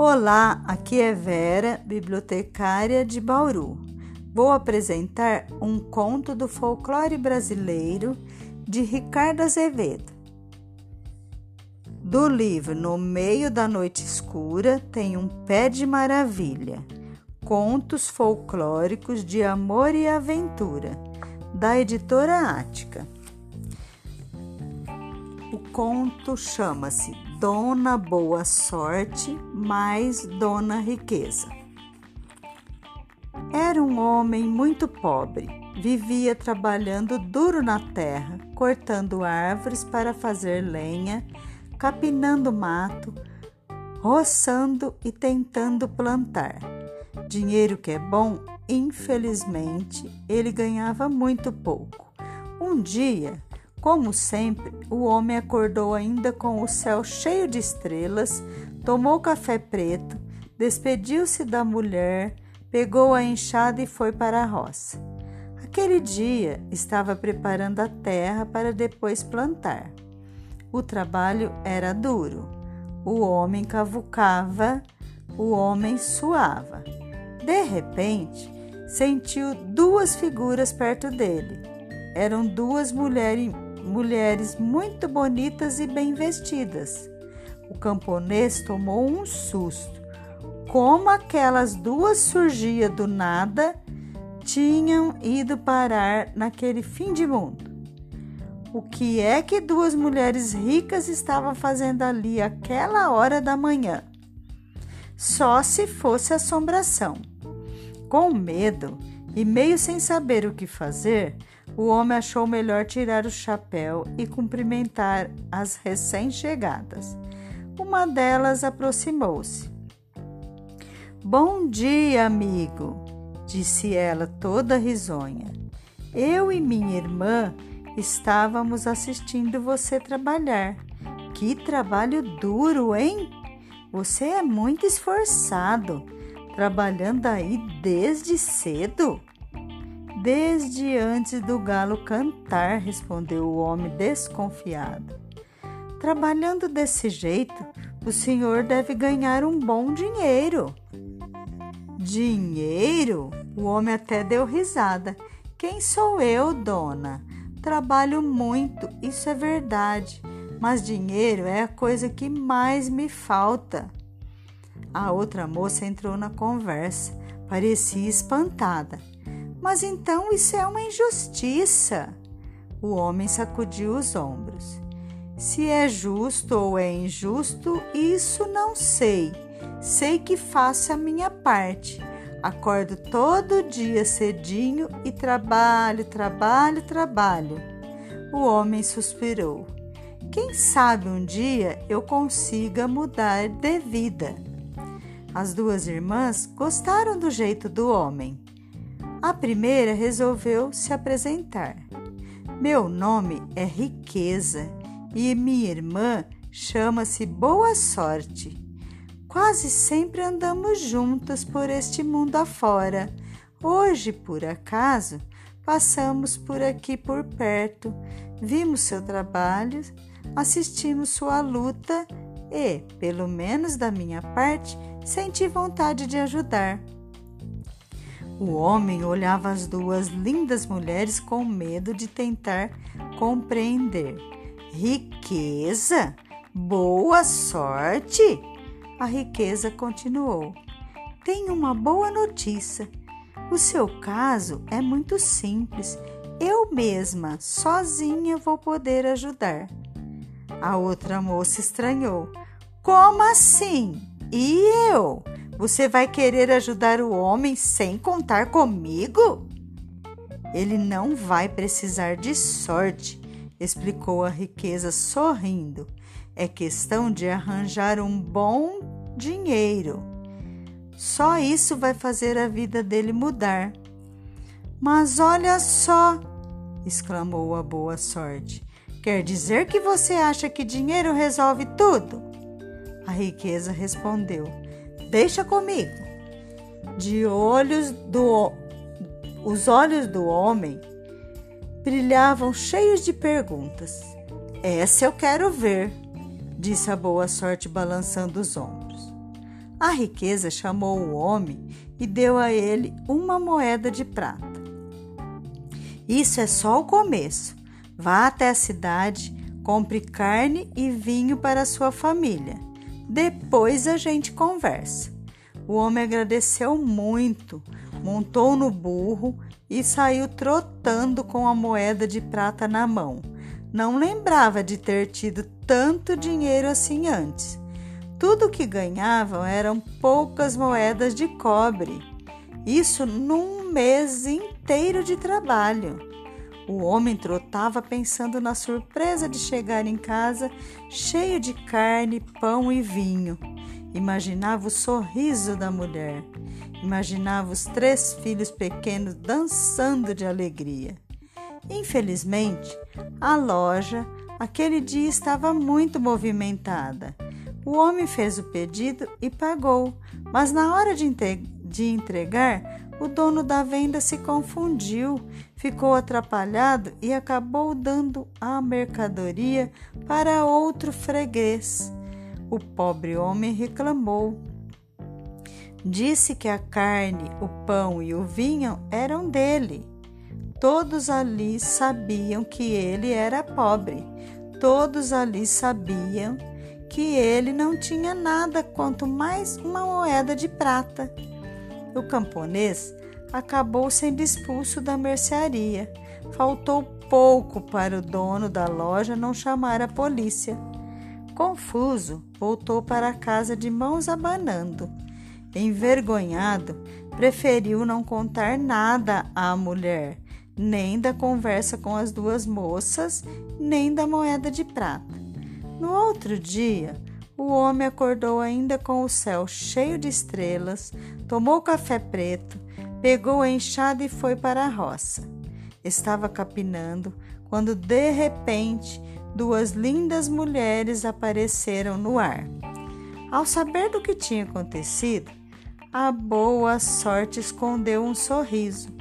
Olá, aqui é Vera, bibliotecária de Bauru. Vou apresentar um conto do folclore brasileiro de Ricardo Azevedo. Do livro No Meio da Noite Escura tem um pé de maravilha. Contos folclóricos de amor e aventura, da editora Ática. O conto chama-se Dona Boa Sorte mais Dona Riqueza. Era um homem muito pobre. Vivia trabalhando duro na terra, cortando árvores para fazer lenha, capinando mato, roçando e tentando plantar. Dinheiro que é bom, infelizmente, ele ganhava muito pouco. Um dia, como sempre, o homem acordou ainda com o céu cheio de estrelas, tomou café preto, despediu-se da mulher, pegou a enxada e foi para a roça. Aquele dia estava preparando a terra para depois plantar. O trabalho era duro. O homem cavucava, o homem suava. De repente, sentiu duas figuras perto dele. Eram duas mulheres mulheres muito bonitas e bem vestidas. O camponês tomou um susto. Como aquelas duas surgiam do nada, tinham ido parar naquele fim de mundo. O que é que duas mulheres ricas estavam fazendo ali aquela hora da manhã? Só se fosse assombração. Com medo e meio sem saber o que fazer, o homem achou melhor tirar o chapéu e cumprimentar as recém-chegadas. Uma delas aproximou-se. Bom dia, amigo, disse ela toda risonha. Eu e minha irmã estávamos assistindo você trabalhar. Que trabalho duro, hein? Você é muito esforçado, trabalhando aí desde cedo. Desde antes do galo cantar, respondeu o homem desconfiado. Trabalhando desse jeito, o senhor deve ganhar um bom dinheiro. Dinheiro? O homem até deu risada. Quem sou eu, dona? Trabalho muito, isso é verdade, mas dinheiro é a coisa que mais me falta. A outra moça entrou na conversa, parecia espantada. Mas então isso é uma injustiça. O homem sacudiu os ombros. Se é justo ou é injusto, isso não sei. Sei que faço a minha parte. Acordo todo dia cedinho e trabalho, trabalho, trabalho. O homem suspirou. Quem sabe um dia eu consiga mudar de vida. As duas irmãs gostaram do jeito do homem. A primeira resolveu se apresentar. Meu nome é Riqueza e minha irmã chama-se Boa Sorte. Quase sempre andamos juntas por este mundo afora. Hoje, por acaso, passamos por aqui por perto, vimos seu trabalho, assistimos sua luta e, pelo menos da minha parte, senti vontade de ajudar. O homem olhava as duas lindas mulheres com medo de tentar compreender. Riqueza? Boa sorte? A riqueza continuou. Tenho uma boa notícia. O seu caso é muito simples. Eu mesma, sozinha, vou poder ajudar. A outra moça estranhou. Como assim? E eu? Você vai querer ajudar o homem sem contar comigo? Ele não vai precisar de sorte, explicou a riqueza sorrindo. É questão de arranjar um bom dinheiro. Só isso vai fazer a vida dele mudar. Mas olha só, exclamou a boa sorte. Quer dizer que você acha que dinheiro resolve tudo? A riqueza respondeu Deixa comigo. De olhos do os olhos do homem brilhavam cheios de perguntas. Essa eu quero ver, disse a boa sorte balançando os ombros. A riqueza chamou o homem e deu a ele uma moeda de prata. Isso é só o começo. Vá até a cidade, compre carne e vinho para sua família. Depois a gente conversa. O homem agradeceu muito, montou no burro e saiu trotando com a moeda de prata na mão. Não lembrava de ter tido tanto dinheiro assim antes. Tudo que ganhavam eram poucas moedas de cobre. Isso num mês inteiro de trabalho. O homem trotava pensando na surpresa de chegar em casa cheio de carne, pão e vinho. Imaginava o sorriso da mulher. Imaginava os três filhos pequenos dançando de alegria. Infelizmente, a loja aquele dia estava muito movimentada. O homem fez o pedido e pagou, mas na hora de, entregar, o dono da venda se confundiu, ficou atrapalhado e acabou dando a mercadoria para outro freguês. O pobre homem reclamou. Disse que a carne, o pão e o vinho eram dele. Todos ali sabiam que ele era pobre. Todos ali sabiam que ele não tinha nada quanto mais uma moeda de prata. O camponês acabou sendo expulso da mercearia. Faltou pouco para o dono da loja não chamar a polícia. Confuso, voltou para casa de mãos abanando. Envergonhado, preferiu não contar nada à mulher nem da conversa com as duas moças, nem da moeda de prata. No outro dia, o homem acordou ainda com o céu cheio de estrelas, tomou café preto, pegou a enxada e foi para a roça. Estava capinando quando de repente duas lindas mulheres apareceram no ar. Ao saber do que tinha acontecido, a boa sorte escondeu um sorriso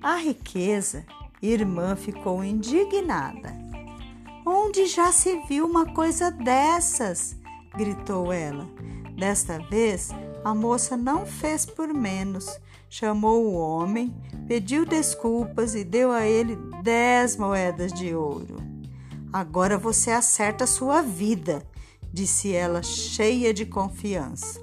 a riqueza, irmã ficou indignada. Onde já se viu uma coisa dessas? Gritou ela. Desta vez, a moça não fez por menos. Chamou o homem, pediu desculpas e deu a ele dez moedas de ouro. Agora você acerta a sua vida, disse ela, cheia de confiança.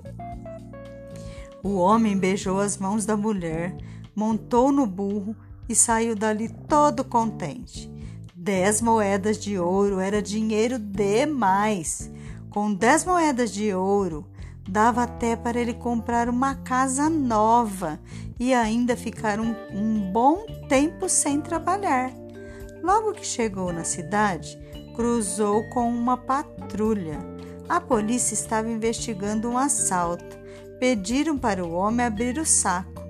O homem beijou as mãos da mulher montou no burro e saiu dali todo contente. Dez moedas de ouro era dinheiro demais. Com dez moedas de ouro, dava até para ele comprar uma casa nova e ainda ficar um, um bom tempo sem trabalhar. Logo que chegou na cidade, cruzou com uma patrulha. A polícia estava investigando um assalto. Pediram para o homem abrir o saco.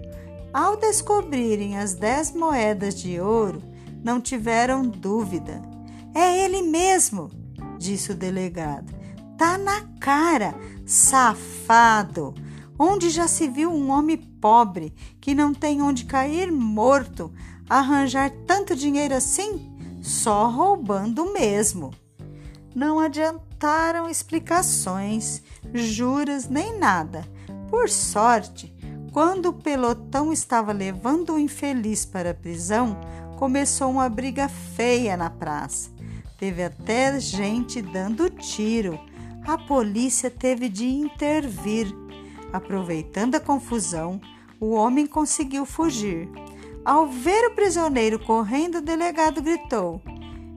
Ao descobrirem as dez moedas de ouro, não tiveram dúvida. É ele mesmo, disse o delegado. Tá na cara, safado. Onde já se viu um homem pobre que não tem onde cair morto arranjar tanto dinheiro assim? Só roubando mesmo. Não adiantaram explicações, juras nem nada. Por sorte, quando o pelotão estava levando o infeliz para a prisão, começou uma briga feia na praça. Teve até gente dando tiro. A polícia teve de intervir. Aproveitando a confusão, o homem conseguiu fugir. Ao ver o prisioneiro correndo, o delegado gritou: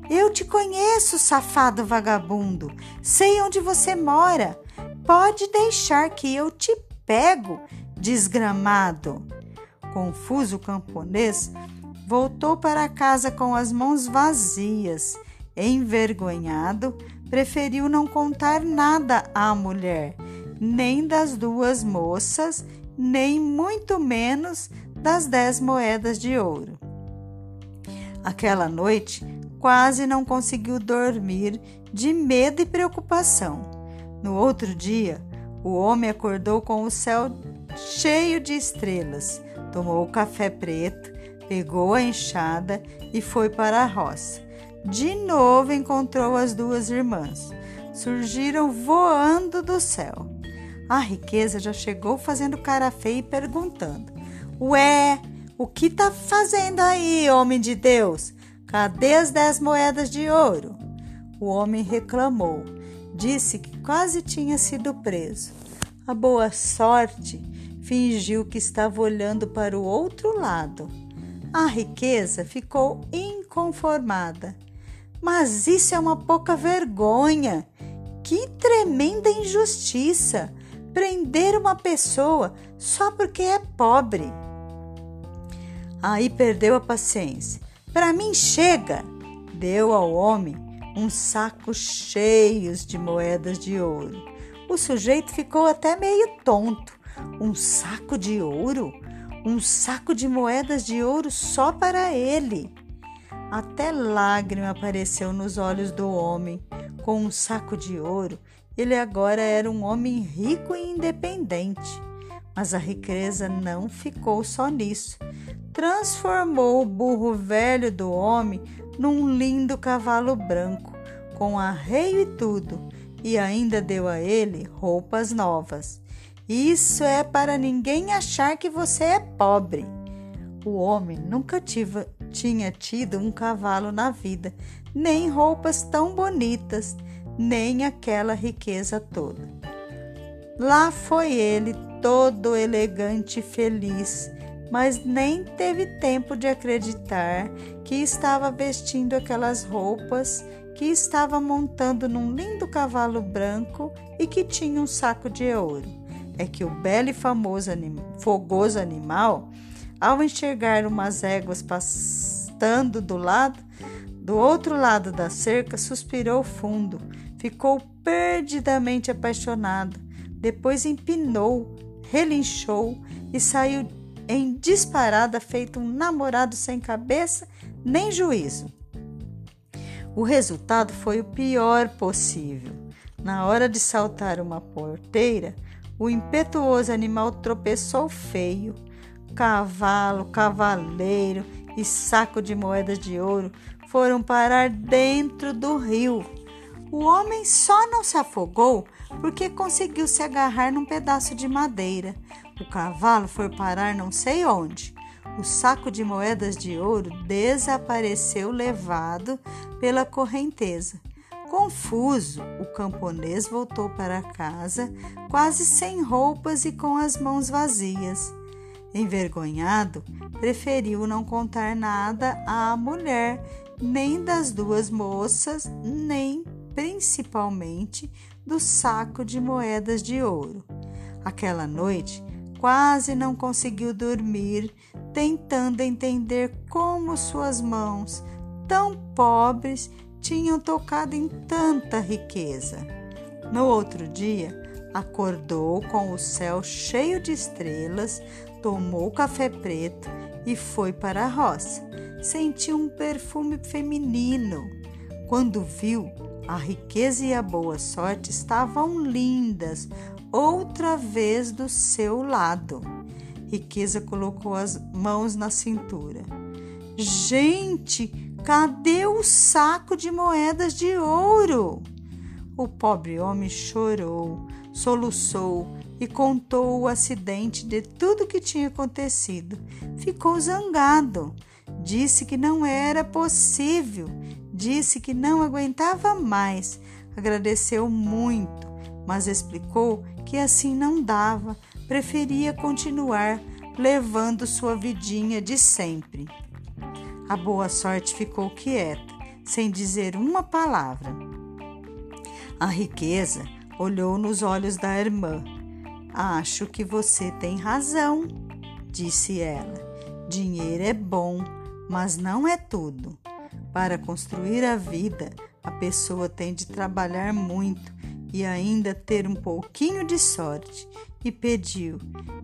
Eu te conheço, safado vagabundo. Sei onde você mora. Pode deixar que eu te pego desgramado. Confuso o camponês voltou para casa com as mãos vazias. Envergonhado, preferiu não contar nada à mulher, nem das duas moças, nem muito menos das dez moedas de ouro. Aquela noite quase não conseguiu dormir de medo e preocupação. No outro dia, o homem acordou com o céu cheio de estrelas. Tomou o café preto, pegou a enxada e foi para a roça. De novo encontrou as duas irmãs. Surgiram voando do céu. A riqueza já chegou fazendo cara feia e perguntando: Ué, o que tá fazendo aí, homem de Deus? Cadê as dez moedas de ouro? O homem reclamou. Disse que quase tinha sido preso. A boa sorte fingiu que estava olhando para o outro lado. A riqueza ficou inconformada. Mas isso é uma pouca vergonha. Que tremenda injustiça! Prender uma pessoa só porque é pobre. Aí perdeu a paciência. Para mim chega! Deu ao homem um saco cheio de moedas de ouro. O sujeito ficou até meio tonto. Um saco de ouro? Um saco de moedas de ouro só para ele. Até lágrima apareceu nos olhos do homem. Com um saco de ouro, ele agora era um homem rico e independente. Mas a riqueza não ficou só nisso. Transformou o burro velho do homem num lindo cavalo branco, com arreio e tudo, e ainda deu a ele roupas novas. Isso é para ninguém achar que você é pobre. O homem nunca tive, tinha tido um cavalo na vida, nem roupas tão bonitas, nem aquela riqueza toda. Lá foi ele, todo elegante e feliz, mas nem teve tempo de acreditar que estava vestindo aquelas roupas, que estava montando num lindo cavalo branco e que tinha um saco de ouro. É que o belo e famoso anim fogoso animal ao enxergar umas éguas pastando do lado, do outro lado da cerca, suspirou fundo, ficou perdidamente apaixonado. Depois empinou, relinchou e saiu em disparada, feito um namorado sem cabeça nem juízo. O resultado foi o pior possível. Na hora de saltar uma porteira, o impetuoso animal tropeçou feio cavalo, cavaleiro e saco de moedas de ouro foram parar dentro do rio. O homem só não se afogou porque conseguiu se agarrar num pedaço de madeira. O cavalo foi parar não sei onde. O saco de moedas de ouro desapareceu levado pela correnteza. Confuso, o camponês voltou para casa, quase sem roupas e com as mãos vazias. Envergonhado, preferiu não contar nada à mulher, nem das duas moças, nem principalmente do saco de moedas de ouro. Aquela noite, quase não conseguiu dormir, tentando entender como suas mãos, tão pobres, tinham tocado em tanta riqueza. No outro dia, acordou com o céu cheio de estrelas, tomou café preto e foi para a roça. Sentiu um perfume feminino. Quando viu, a riqueza e a boa sorte estavam lindas, outra vez do seu lado. Riqueza colocou as mãos na cintura. Gente, cadê o saco de moedas de ouro? O pobre homem chorou, soluçou e contou o acidente de tudo que tinha acontecido. Ficou zangado. Disse que não era possível. Disse que não aguentava mais. Agradeceu muito, mas explicou que assim não dava. Preferia continuar levando sua vidinha de sempre. A boa sorte ficou quieta, sem dizer uma palavra. A riqueza olhou nos olhos da irmã. Acho que você tem razão, disse ela. Dinheiro é bom, mas não é tudo. Para construir a vida, a pessoa tem de trabalhar muito e ainda ter um pouquinho de sorte. E pediu: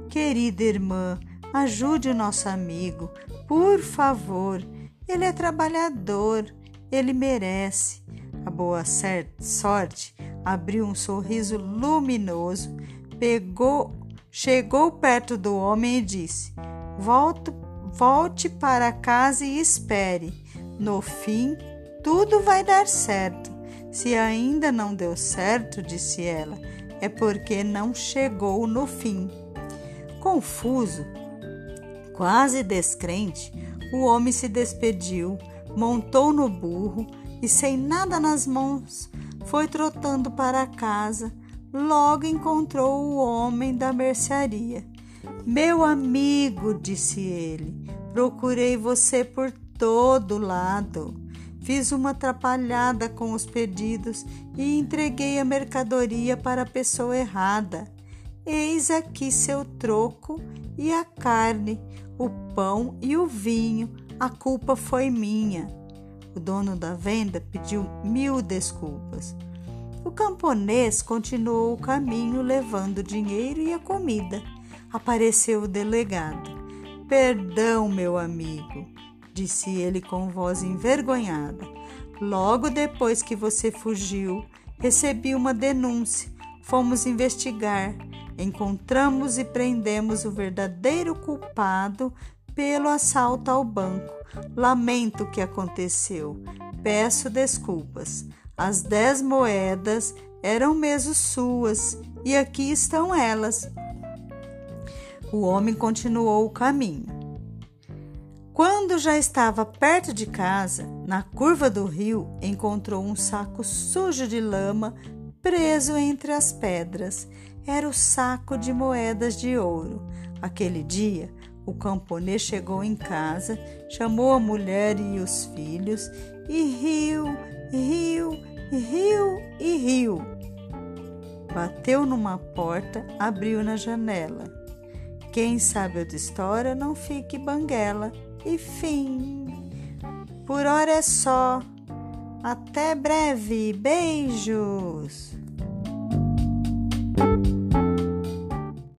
Querida irmã, ajude o nosso amigo, por favor. Ele é trabalhador, ele merece. A boa sorte abriu um sorriso luminoso, pegou, chegou perto do homem e disse: Volto, volte para casa e espere. No fim, tudo vai dar certo. Se ainda não deu certo, disse ela, é porque não chegou no fim. Confuso, quase descrente, o homem se despediu, montou no burro e, sem nada nas mãos, foi trotando para casa. Logo encontrou o homem da mercearia. Meu amigo, disse ele, procurei você por todo lado. Fiz uma atrapalhada com os pedidos e entreguei a mercadoria para a pessoa errada. Eis aqui seu troco e a carne, o pão e o vinho. A culpa foi minha. O dono da venda pediu mil desculpas. O camponês continuou o caminho levando o dinheiro e a comida. Apareceu o delegado. Perdão, meu amigo, disse ele com voz envergonhada. Logo depois que você fugiu, recebi uma denúncia. Fomos investigar. Encontramos e prendemos o verdadeiro culpado pelo assalto ao banco. Lamento o que aconteceu. Peço desculpas. As dez moedas eram mesmo suas e aqui estão elas. O homem continuou o caminho. Quando já estava perto de casa, na curva do rio, encontrou um saco sujo de lama preso entre as pedras. Era o saco de moedas de ouro. Aquele dia, o camponês chegou em casa, chamou a mulher e os filhos e riu, riu, riu e riu. Bateu numa porta, abriu na janela. Quem sabe outra história não fique banguela e fim. Por hora é só. Até breve. Beijos.